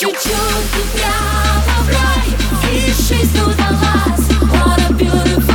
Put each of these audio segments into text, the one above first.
Чуть-чуть и прямо в рай И жизнь удалась What a beautiful.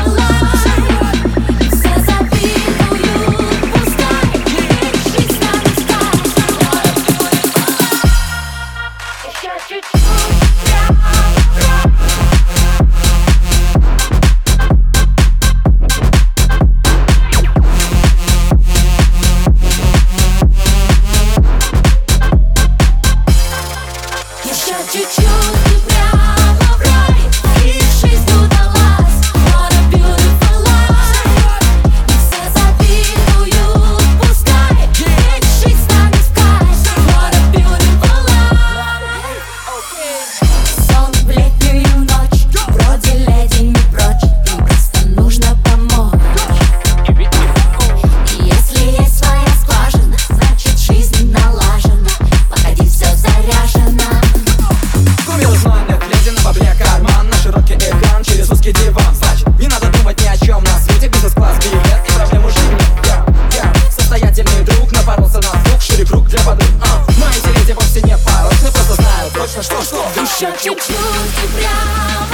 точно, что, что? Еще чуть-чуть и прям